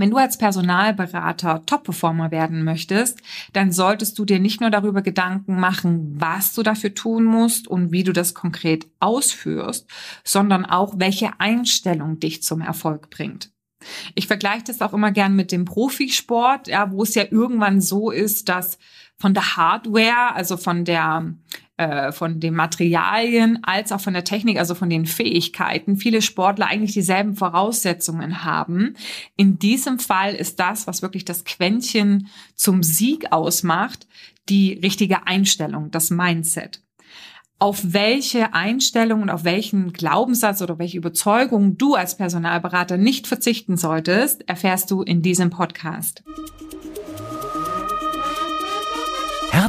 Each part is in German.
Wenn du als Personalberater Top-Performer werden möchtest, dann solltest du dir nicht nur darüber Gedanken machen, was du dafür tun musst und wie du das konkret ausführst, sondern auch, welche Einstellung dich zum Erfolg bringt. Ich vergleiche das auch immer gern mit dem Profisport, ja, wo es ja irgendwann so ist, dass von der Hardware, also von der äh, von den Materialien als auch von der Technik, also von den Fähigkeiten, viele Sportler eigentlich dieselben Voraussetzungen haben. In diesem Fall ist das, was wirklich das Quäntchen zum Sieg ausmacht, die richtige Einstellung, das Mindset auf welche Einstellung und auf welchen Glaubenssatz oder welche Überzeugung du als Personalberater nicht verzichten solltest, erfährst du in diesem Podcast.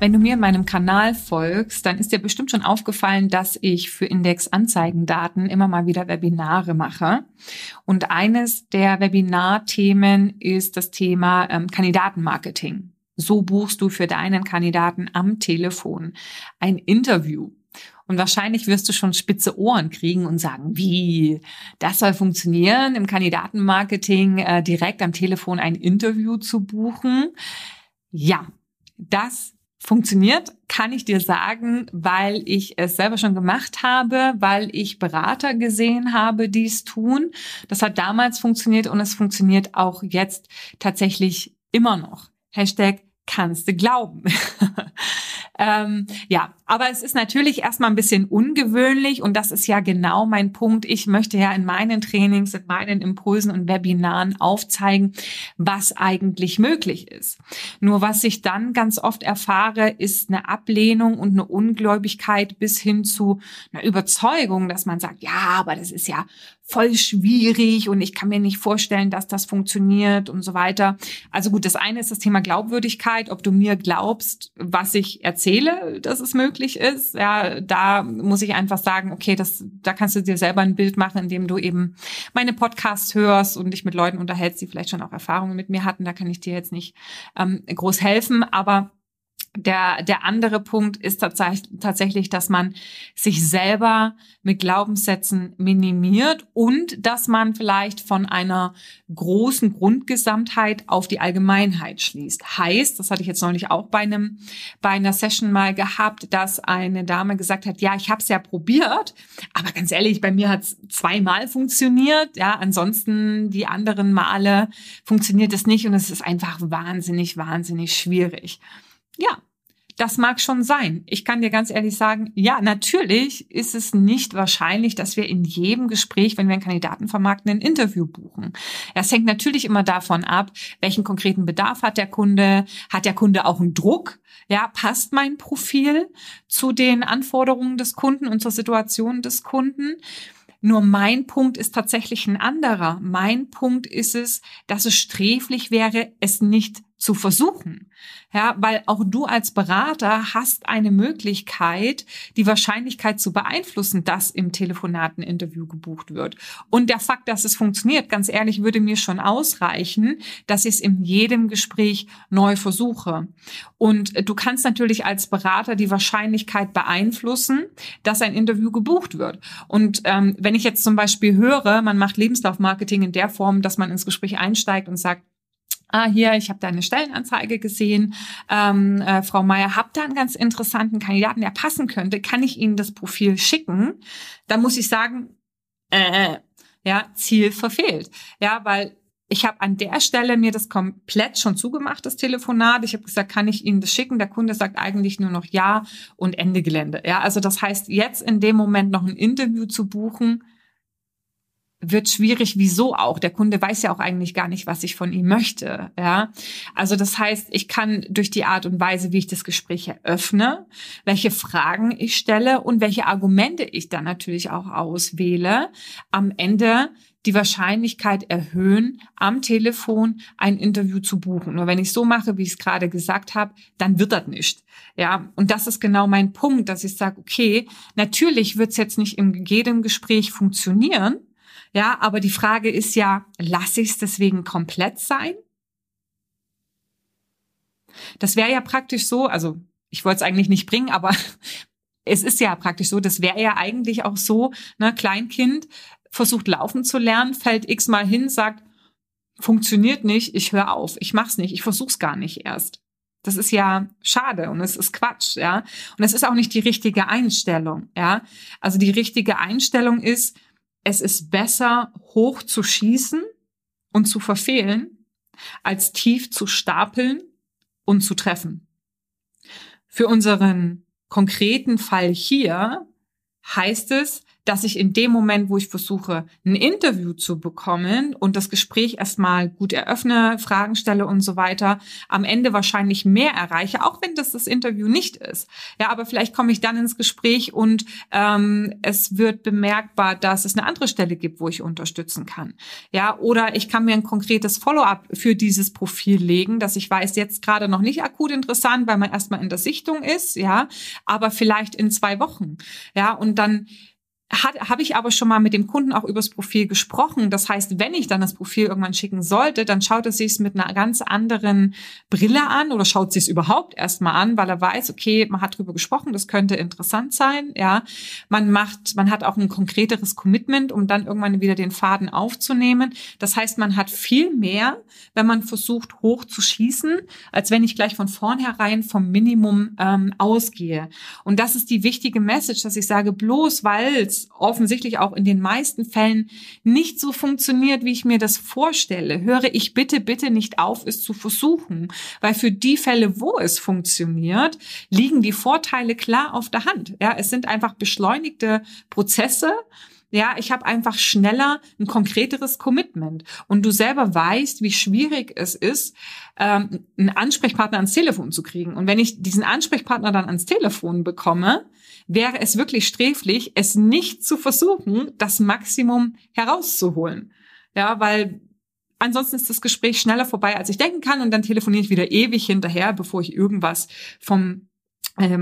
Wenn du mir in meinem Kanal folgst, dann ist dir bestimmt schon aufgefallen, dass ich für Index Anzeigendaten immer mal wieder Webinare mache. Und eines der Webinarthemen ist das Thema ähm, Kandidatenmarketing. So buchst du für deinen Kandidaten am Telefon ein Interview. Und wahrscheinlich wirst du schon spitze Ohren kriegen und sagen, wie, das soll funktionieren, im Kandidatenmarketing äh, direkt am Telefon ein Interview zu buchen. Ja, das funktioniert, kann ich dir sagen, weil ich es selber schon gemacht habe, weil ich Berater gesehen habe, die es tun. Das hat damals funktioniert und es funktioniert auch jetzt tatsächlich immer noch. Hashtag kannst du glauben. ähm, ja, aber es ist natürlich erstmal ein bisschen ungewöhnlich und das ist ja genau mein Punkt. Ich möchte ja in meinen Trainings, in meinen Impulsen und Webinaren aufzeigen, was eigentlich möglich ist. Nur was ich dann ganz oft erfahre, ist eine Ablehnung und eine Ungläubigkeit bis hin zu einer Überzeugung, dass man sagt, ja, aber das ist ja voll schwierig und ich kann mir nicht vorstellen, dass das funktioniert und so weiter. Also gut, das eine ist das Thema Glaubwürdigkeit, ob du mir glaubst, was ich erzähle, dass es möglich ist. Ja, da muss ich einfach sagen, okay, das, da kannst du dir selber ein Bild machen, indem du eben meine Podcasts hörst und dich mit Leuten unterhältst, die vielleicht schon auch Erfahrungen mit mir hatten. Da kann ich dir jetzt nicht ähm, groß helfen, aber der, der andere Punkt ist tatsächlich, dass man sich selber mit Glaubenssätzen minimiert und dass man vielleicht von einer großen Grundgesamtheit auf die Allgemeinheit schließt. Heißt, das hatte ich jetzt neulich auch bei einem bei einer Session mal gehabt, dass eine Dame gesagt hat, ja, ich habe es ja probiert, aber ganz ehrlich, bei mir hat es zweimal funktioniert. Ja, ansonsten die anderen Male funktioniert es nicht und es ist einfach wahnsinnig, wahnsinnig schwierig. Ja, das mag schon sein. Ich kann dir ganz ehrlich sagen, ja, natürlich ist es nicht wahrscheinlich, dass wir in jedem Gespräch, wenn wir einen Kandidaten vermarkten, ein Interview buchen. Das hängt natürlich immer davon ab, welchen konkreten Bedarf hat der Kunde, hat der Kunde auch einen Druck, ja, passt mein Profil zu den Anforderungen des Kunden und zur Situation des Kunden. Nur mein Punkt ist tatsächlich ein anderer. Mein Punkt ist es, dass es sträflich wäre, es nicht zu versuchen. Ja, weil auch du als Berater hast eine Möglichkeit, die Wahrscheinlichkeit zu beeinflussen, dass im Telefonateninterview gebucht wird. Und der Fakt, dass es funktioniert, ganz ehrlich, würde mir schon ausreichen, dass ich es in jedem Gespräch neu versuche. Und du kannst natürlich als Berater die Wahrscheinlichkeit beeinflussen, dass ein Interview gebucht wird. Und ähm, wenn ich jetzt zum Beispiel höre, man macht Lebenslaufmarketing in der Form, dass man ins Gespräch einsteigt und sagt, ah, hier, ich habe da eine Stellenanzeige gesehen, ähm, äh, Frau Meier, habt da einen ganz interessanten Kandidaten, der passen könnte, kann ich Ihnen das Profil schicken? Da muss ich sagen, äh, ja, Ziel verfehlt. Ja, weil ich habe an der Stelle mir das komplett schon zugemacht, das Telefonat. Ich habe gesagt, kann ich Ihnen das schicken? Der Kunde sagt eigentlich nur noch ja und Ende Gelände. Ja, also das heißt, jetzt in dem Moment noch ein Interview zu buchen, wird schwierig. Wieso auch? Der Kunde weiß ja auch eigentlich gar nicht, was ich von ihm möchte. Ja, also das heißt, ich kann durch die Art und Weise, wie ich das Gespräch eröffne, welche Fragen ich stelle und welche Argumente ich dann natürlich auch auswähle, am Ende die Wahrscheinlichkeit erhöhen, am Telefon ein Interview zu buchen. Nur wenn ich so mache, wie ich es gerade gesagt habe, dann wird das nicht. Ja, und das ist genau mein Punkt, dass ich sage, okay, natürlich wird es jetzt nicht in jedem Gespräch funktionieren, ja, aber die Frage ist ja, lasse ich es deswegen komplett sein? Das wäre ja praktisch so, also ich wollte es eigentlich nicht bringen, aber es ist ja praktisch so, das wäre ja eigentlich auch so, ne, Kleinkind versucht laufen zu lernen, fällt x-mal hin, sagt, funktioniert nicht, ich höre auf, ich mach's nicht, ich versuch's gar nicht erst. Das ist ja schade und es ist Quatsch, ja. Und es ist auch nicht die richtige Einstellung, ja. Also die richtige Einstellung ist, es ist besser, hoch zu schießen und zu verfehlen, als tief zu stapeln und zu treffen. Für unseren konkreten Fall hier heißt es, dass ich in dem Moment, wo ich versuche, ein Interview zu bekommen und das Gespräch erstmal gut eröffne, Fragen stelle und so weiter, am Ende wahrscheinlich mehr erreiche, auch wenn das das Interview nicht ist. Ja, aber vielleicht komme ich dann ins Gespräch und ähm, es wird bemerkbar, dass es eine andere Stelle gibt, wo ich unterstützen kann. Ja, oder ich kann mir ein konkretes Follow-up für dieses Profil legen, dass ich weiß, jetzt gerade noch nicht akut interessant, weil man erstmal in der Sichtung ist, ja, aber vielleicht in zwei Wochen. Ja, und dann habe ich aber schon mal mit dem Kunden auch übers Profil gesprochen. Das heißt, wenn ich dann das Profil irgendwann schicken sollte, dann schaut er sich es mit einer ganz anderen Brille an oder schaut sich es überhaupt erstmal an, weil er weiß, okay, man hat drüber gesprochen, das könnte interessant sein. Ja, man macht, man hat auch ein konkreteres Commitment, um dann irgendwann wieder den Faden aufzunehmen. Das heißt, man hat viel mehr, wenn man versucht, hoch zu schießen, als wenn ich gleich von vornherein vom Minimum ähm, ausgehe. Und das ist die wichtige Message, dass ich sage, bloß weil offensichtlich auch in den meisten Fällen nicht so funktioniert, wie ich mir das vorstelle, höre ich bitte, bitte nicht auf, es zu versuchen. Weil für die Fälle, wo es funktioniert, liegen die Vorteile klar auf der Hand. Ja, es sind einfach beschleunigte Prozesse. Ja, ich habe einfach schneller ein konkreteres Commitment. Und du selber weißt, wie schwierig es ist, ähm, einen Ansprechpartner ans Telefon zu kriegen. Und wenn ich diesen Ansprechpartner dann ans Telefon bekomme, wäre es wirklich sträflich, es nicht zu versuchen, das Maximum herauszuholen. Ja, weil ansonsten ist das Gespräch schneller vorbei, als ich denken kann und dann telefoniere ich wieder ewig hinterher, bevor ich irgendwas vom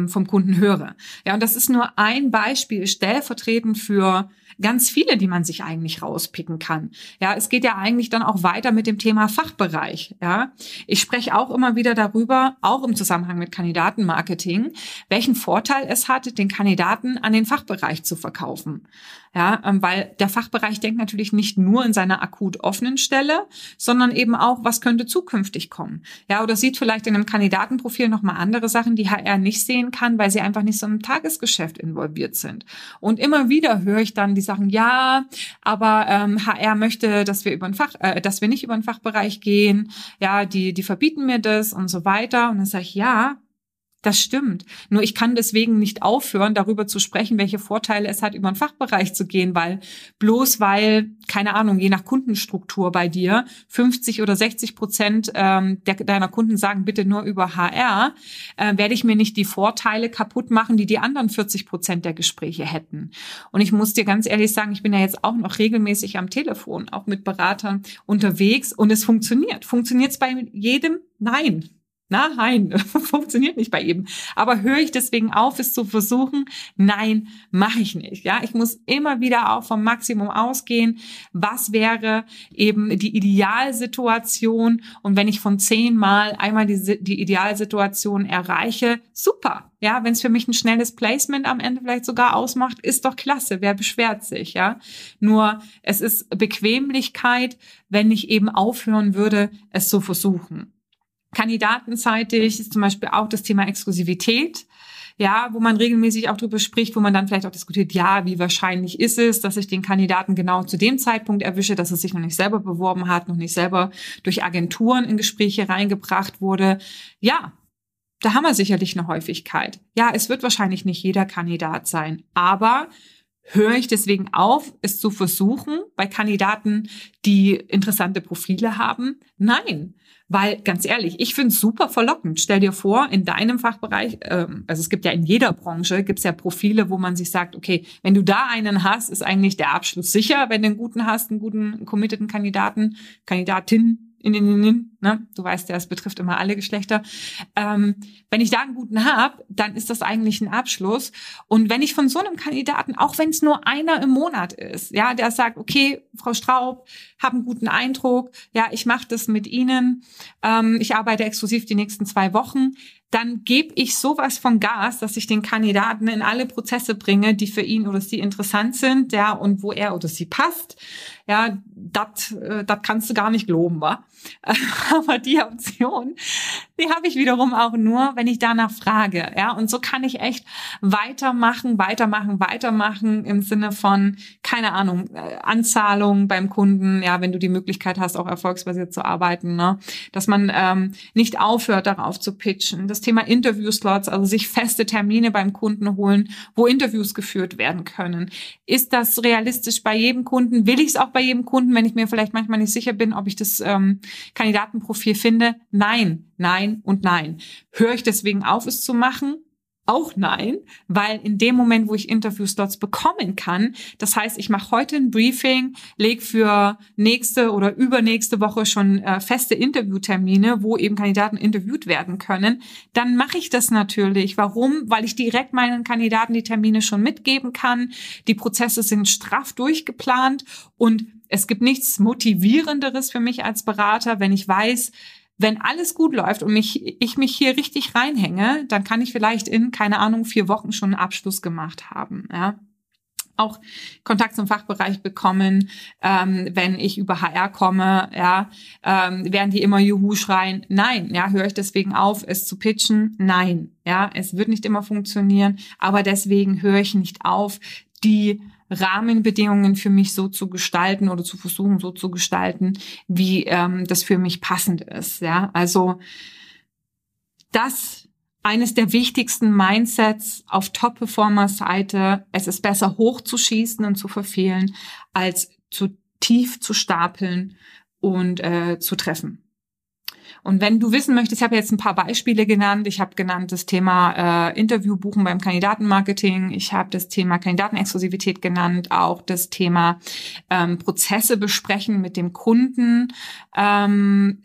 vom Kunden höre. Ja, und das ist nur ein Beispiel stellvertretend für ganz viele, die man sich eigentlich rauspicken kann. Ja, es geht ja eigentlich dann auch weiter mit dem Thema Fachbereich. Ja, ich spreche auch immer wieder darüber, auch im Zusammenhang mit Kandidatenmarketing, welchen Vorteil es hat, den Kandidaten an den Fachbereich zu verkaufen. Ja, ähm, weil der Fachbereich denkt natürlich nicht nur in seiner akut offenen Stelle, sondern eben auch, was könnte zukünftig kommen. Ja, oder sieht vielleicht in einem Kandidatenprofil nochmal andere Sachen, die HR nicht sehen kann, weil sie einfach nicht so im Tagesgeschäft involviert sind. Und immer wieder höre ich dann die Sachen, ja, aber ähm, HR möchte, dass wir über ein Fach, äh, dass wir nicht über den Fachbereich gehen, ja, die, die verbieten mir das und so weiter. Und dann sage ich, ja, das stimmt. Nur ich kann deswegen nicht aufhören, darüber zu sprechen, welche Vorteile es hat, über einen Fachbereich zu gehen, weil bloß weil, keine Ahnung, je nach Kundenstruktur bei dir, 50 oder 60 Prozent ähm, der, deiner Kunden sagen, bitte nur über HR, äh, werde ich mir nicht die Vorteile kaputt machen, die die anderen 40 Prozent der Gespräche hätten. Und ich muss dir ganz ehrlich sagen, ich bin ja jetzt auch noch regelmäßig am Telefon, auch mit Beratern unterwegs und es funktioniert. Funktioniert es bei jedem? Nein. Nein, funktioniert nicht bei ihm. Aber höre ich deswegen auf, es zu versuchen? Nein, mache ich nicht. Ja, ich muss immer wieder auch vom Maximum ausgehen. Was wäre eben die Idealsituation? Und wenn ich von zehnmal einmal die, die Idealsituation erreiche, super. Ja, wenn es für mich ein schnelles Placement am Ende vielleicht sogar ausmacht, ist doch klasse. Wer beschwert sich? Ja, nur es ist Bequemlichkeit, wenn ich eben aufhören würde, es zu versuchen. Kandidatenseitig ist zum Beispiel auch das Thema Exklusivität. Ja, wo man regelmäßig auch drüber spricht, wo man dann vielleicht auch diskutiert, ja, wie wahrscheinlich ist es, dass ich den Kandidaten genau zu dem Zeitpunkt erwische, dass er sich noch nicht selber beworben hat, noch nicht selber durch Agenturen in Gespräche reingebracht wurde. Ja, da haben wir sicherlich eine Häufigkeit. Ja, es wird wahrscheinlich nicht jeder Kandidat sein, aber höre ich deswegen auf, es zu versuchen, bei Kandidaten, die interessante Profile haben? Nein. Weil ganz ehrlich, ich finde es super verlockend. Stell dir vor, in deinem Fachbereich, ähm, also es gibt ja in jeder Branche, gibt es ja Profile, wo man sich sagt, okay, wenn du da einen hast, ist eigentlich der Abschluss sicher, wenn du einen guten hast, einen guten committeden Kandidaten, Kandidatin, in, in, in, ne? Du weißt ja, es betrifft immer alle Geschlechter. Ähm, wenn ich da einen guten habe, dann ist das eigentlich ein Abschluss. Und wenn ich von so einem Kandidaten, auch wenn es nur einer im Monat ist, ja, der sagt, okay, Frau Straub, habe einen guten Eindruck, ja, ich mache das mit Ihnen, ähm, ich arbeite exklusiv die nächsten zwei Wochen, dann gebe ich sowas von Gas, dass ich den Kandidaten in alle Prozesse bringe, die für ihn oder sie interessant sind, ja, und wo er oder sie passt. Ja, das äh, das kannst du gar nicht geloben, wa? Aber die Option, die habe ich wiederum auch nur, wenn ich danach frage, ja, und so kann ich echt weitermachen, weitermachen, weitermachen im Sinne von keine Ahnung, äh, Anzahlung beim Kunden, ja, wenn du die Möglichkeit hast, auch erfolgsbasiert zu arbeiten, ne, dass man ähm, nicht aufhört, darauf zu pitchen. Das Thema Interviewslots, also sich feste Termine beim Kunden holen, wo Interviews geführt werden können. Ist das realistisch bei jedem Kunden? Will ich es auch bei jedem Kunden, wenn ich mir vielleicht manchmal nicht sicher bin, ob ich das ähm, Kandidatenprofil finde? Nein, nein und nein. Höre ich deswegen auf, es zu machen? Auch nein, weil in dem Moment, wo ich Interviewslots bekommen kann, das heißt, ich mache heute ein Briefing, lege für nächste oder übernächste Woche schon äh, feste Interviewtermine, wo eben Kandidaten interviewt werden können, dann mache ich das natürlich. Warum? Weil ich direkt meinen Kandidaten die Termine schon mitgeben kann. Die Prozesse sind straff durchgeplant und es gibt nichts motivierenderes für mich als Berater, wenn ich weiß, wenn alles gut läuft und mich, ich mich hier richtig reinhänge, dann kann ich vielleicht in, keine Ahnung, vier Wochen schon einen Abschluss gemacht haben. Ja auch Kontakt zum Fachbereich bekommen, ähm, wenn ich über HR komme, ja, ähm, werden die immer Juhu schreien. Nein, ja, höre ich deswegen auf, es zu pitchen? Nein, ja, es wird nicht immer funktionieren, aber deswegen höre ich nicht auf, die Rahmenbedingungen für mich so zu gestalten oder zu versuchen so zu gestalten, wie ähm, das für mich passend ist. Ja, also das eines der wichtigsten Mindsets auf Top-Performer-Seite. Es ist besser hochzuschießen und zu verfehlen, als zu tief zu stapeln und äh, zu treffen. Und wenn du wissen möchtest, ich habe jetzt ein paar Beispiele genannt. Ich habe genannt das Thema äh, Interview buchen beim Kandidatenmarketing. Ich habe das Thema Kandidatenexklusivität genannt, auch das Thema ähm, Prozesse besprechen mit dem Kunden. Ähm,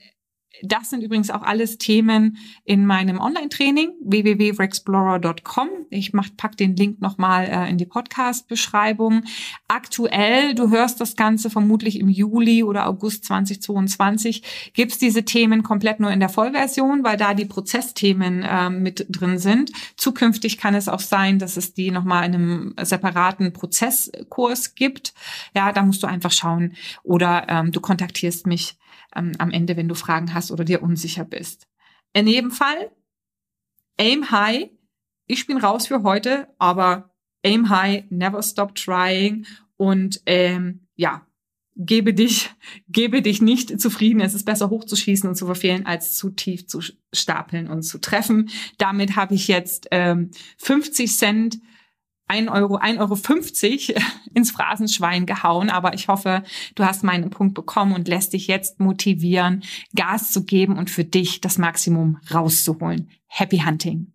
das sind übrigens auch alles Themen in meinem Online-Training www.rexplorer.com. Ich mach, pack den Link nochmal äh, in die Podcast-Beschreibung. Aktuell, du hörst das Ganze vermutlich im Juli oder August 2022, gibt's diese Themen komplett nur in der Vollversion, weil da die Prozessthemen äh, mit drin sind. Zukünftig kann es auch sein, dass es die nochmal in einem separaten Prozesskurs gibt. Ja, da musst du einfach schauen. Oder ähm, du kontaktierst mich ähm, am Ende, wenn du Fragen hast oder dir unsicher bist. In jedem Fall, aim high. Ich bin raus für heute, aber aim high, never stop trying und ähm, ja, gebe dich, gebe dich nicht zufrieden. Es ist besser hochzuschießen und zu verfehlen, als zu tief zu stapeln und zu treffen. Damit habe ich jetzt ähm, 50 Cent 1 Euro, 1,50 Euro ins Phrasenschwein gehauen. Aber ich hoffe, du hast meinen Punkt bekommen und lässt dich jetzt motivieren, Gas zu geben und für dich das Maximum rauszuholen. Happy Hunting!